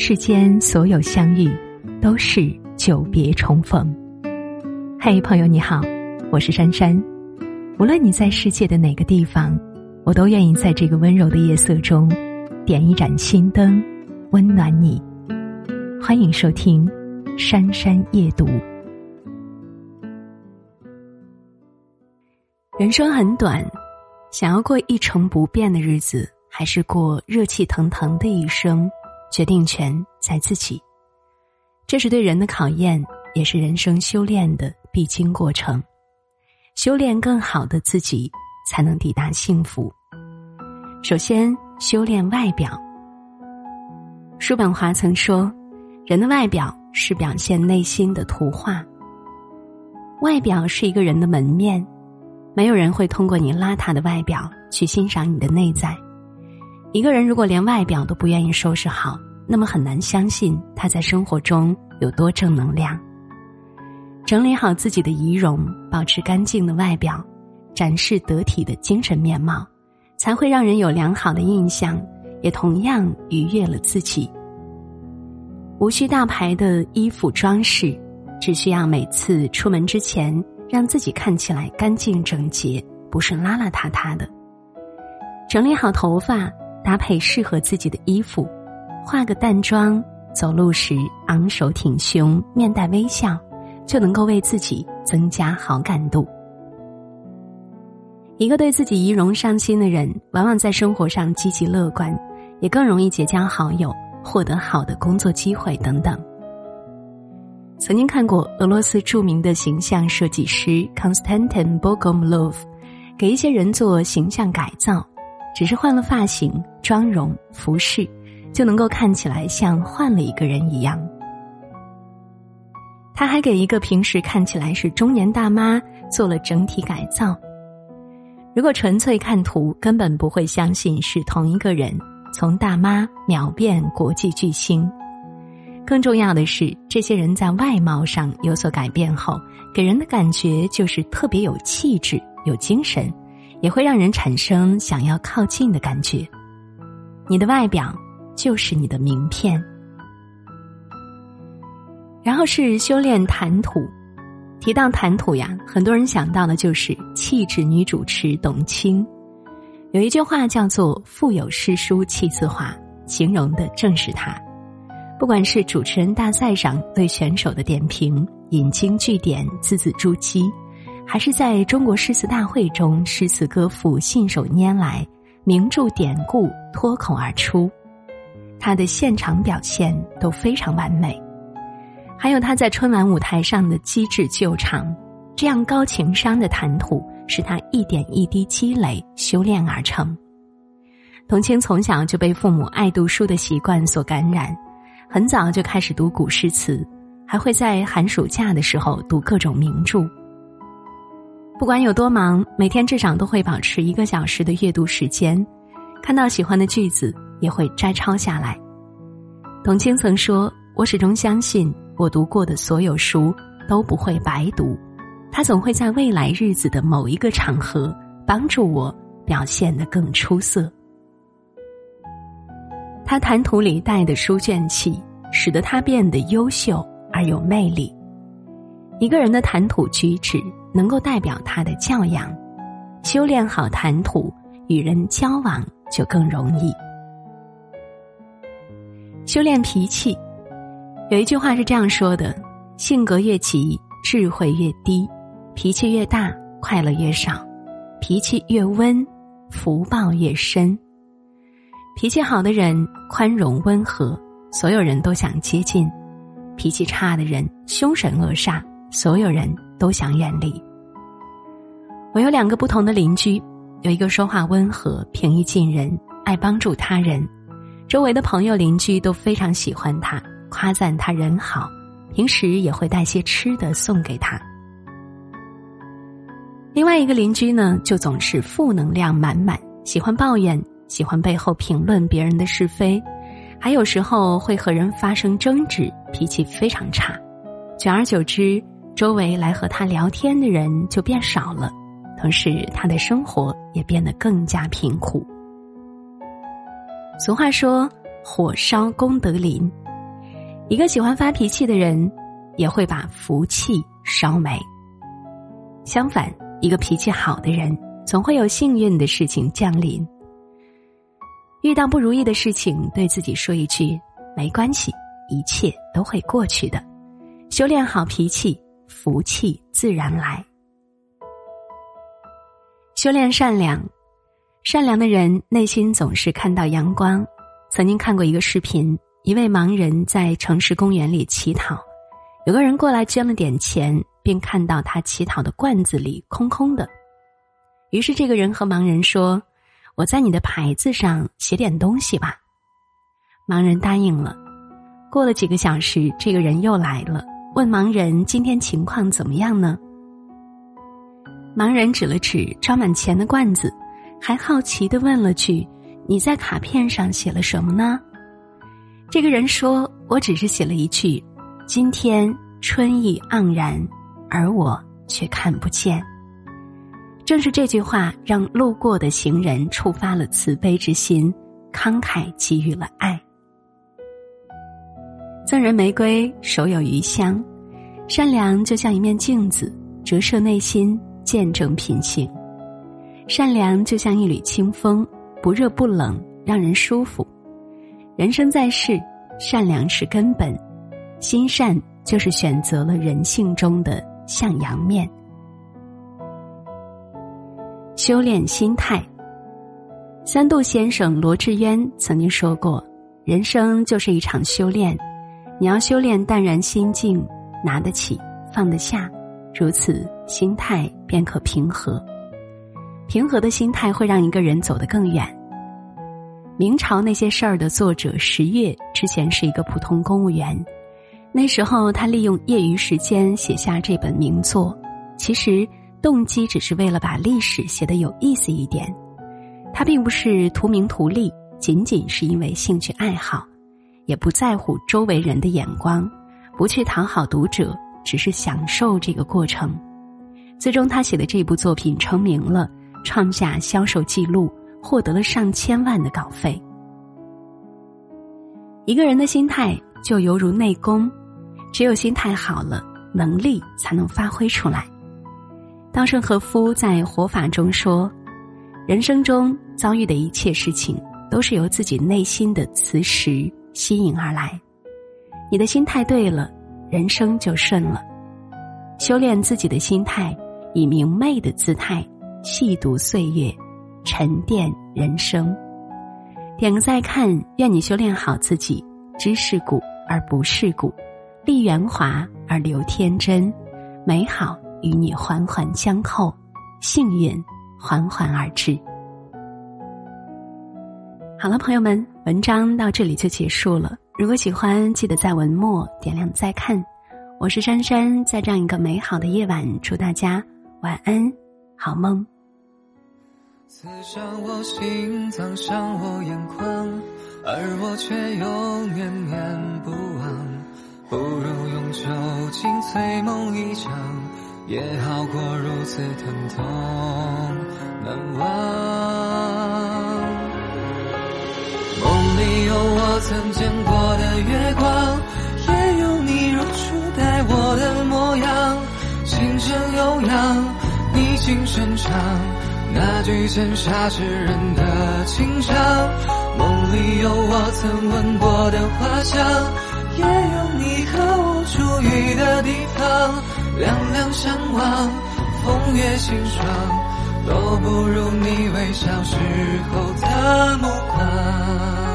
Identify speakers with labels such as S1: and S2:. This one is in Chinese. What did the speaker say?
S1: 世间所有相遇，都是久别重逢。嘿，朋友你好，我是珊珊。无论你在世界的哪个地方，我都愿意在这个温柔的夜色中，点一盏心灯，温暖你。欢迎收听《珊珊夜读》。人生很短，想要过一成不变的日子，还是过热气腾腾的一生？决定权在自己，这是对人的考验，也是人生修炼的必经过程。修炼更好的自己，才能抵达幸福。首先，修炼外表。叔本华曾说：“人的外表是表现内心的图画。外表是一个人的门面，没有人会通过你邋遢的外表去欣赏你的内在。”一个人如果连外表都不愿意收拾好，那么很难相信他在生活中有多正能量。整理好自己的仪容，保持干净的外表，展示得体的精神面貌，才会让人有良好的印象，也同样愉悦了自己。无需大牌的衣服装饰，只需要每次出门之前让自己看起来干净整洁，不是邋邋遢遢的。整理好头发。搭配适合自己的衣服，化个淡妆，走路时昂首挺胸，面带微笑，就能够为自己增加好感度。一个对自己仪容上心的人，往往在生活上积极乐观，也更容易结交好友，获得好的工作机会等等。曾经看过俄罗斯著名的形象设计师 Konstantin Bogomlov 给一些人做形象改造。只是换了发型、妆容、服饰，就能够看起来像换了一个人一样。他还给一个平时看起来是中年大妈做了整体改造。如果纯粹看图，根本不会相信是同一个人，从大妈秒变国际巨星。更重要的是，这些人在外貌上有所改变后，给人的感觉就是特别有气质、有精神。也会让人产生想要靠近的感觉。你的外表就是你的名片。然后是修炼谈吐。提到谈吐呀，很多人想到的就是气质女主持董卿。有一句话叫做“腹有诗书气自华”，形容的正是她。不管是主持人大赛上对选手的点评，引经据典，字字珠玑。还是在中国诗词大会中，诗词歌赋信手拈来，名著典故脱口而出，他的现场表现都非常完美。还有他在春晚舞台上的机智救场，这样高情商的谈吐，是他一点一滴积累修炼而成。童卿从小就被父母爱读书的习惯所感染，很早就开始读古诗词，还会在寒暑假的时候读各种名著。不管有多忙，每天至少都会保持一个小时的阅读时间，看到喜欢的句子也会摘抄下来。董卿曾说：“我始终相信，我读过的所有书都不会白读，它总会在未来日子的某一个场合帮助我表现得更出色。”他谈吐里带的书卷气，使得他变得优秀而有魅力。一个人的谈吐举止。能够代表他的教养，修炼好谈吐，与人交往就更容易。修炼脾气，有一句话是这样说的：性格越急，智慧越低；脾气越大，快乐越少；脾气越温，福报越深。脾气好的人宽容温和，所有人都想接近；脾气差的人凶神恶煞，所有人。都想远离。我有两个不同的邻居，有一个说话温和、平易近人、爱帮助他人，周围的朋友邻居都非常喜欢他，夸赞他人好，平时也会带些吃的送给他。另外一个邻居呢，就总是负能量满满，喜欢抱怨，喜欢背后评论别人的是非，还有时候会和人发生争执，脾气非常差，久而久之。周围来和他聊天的人就变少了，同时他的生活也变得更加贫苦。俗话说：“火烧功德林，一个喜欢发脾气的人，也会把福气烧没。相反，一个脾气好的人，总会有幸运的事情降临。遇到不如意的事情，对自己说一句“没关系”，一切都会过去的。修炼好脾气，福气自然来。修炼善良，善良的人内心总是看到阳光。曾经看过一个视频，一位盲人在城市公园里乞讨，有个人过来捐了点钱，并看到他乞讨的罐子里空空的，于是这个人和盲人说：“我在你的牌子上写点东西吧。”盲人答应了。过了几个小时，这个人又来了，问盲人：“今天情况怎么样呢？”盲人指了指装满钱的罐子，还好奇的问了句：“你在卡片上写了什么呢？”这个人说：“我只是写了一句，今天春意盎然，而我却看不见。”正是这句话，让路过的行人触发了慈悲之心，慷慨给予了爱。赠人玫瑰，手有余香。善良就像一面镜子，折射内心。见证品行，善良就像一缕清风，不热不冷，让人舒服。人生在世，善良是根本，心善就是选择了人性中的向阳面。修炼心态，三度先生罗志渊曾经说过：“人生就是一场修炼，你要修炼淡然心境，拿得起，放得下。”如此，心态便可平和。平和的心态会让一个人走得更远。明朝那些事儿的作者十月之前是一个普通公务员，那时候他利用业余时间写下这本名作，其实动机只是为了把历史写得有意思一点。他并不是图名图利，仅仅是因为兴趣爱好，也不在乎周围人的眼光，不去讨好读者。只是享受这个过程，最终他写的这部作品成名了，创下销售记录，获得了上千万的稿费。一个人的心态就犹如内功，只有心态好了，能力才能发挥出来。稻盛和夫在《活法》中说：“人生中遭遇的一切事情，都是由自己内心的磁石吸引而来。你的心态对了。”人生就顺了，修炼自己的心态，以明媚的姿态细读岁月，沉淀人生。点个再看，愿你修炼好自己，知世故而不世故，立圆滑而留天真，美好与你环环相扣，幸运缓缓而至。好了，朋友们，文章到这里就结束了。如果喜欢，记得在文末点亮再看。我是珊珊，在这样一个美好的夜晚，祝大家晚安，好梦。
S2: 刺伤我心脏，伤我眼眶，而我却又念念不忘。不如用酒精催梦一场，也好过如此疼痛难忘。梦里有我曾见过你轻声唱，那句羡煞世人的情长。梦里有我曾闻过的花香，也有你和我初遇的地方。两两相望，风月心霜，都不如你微笑时候的目光。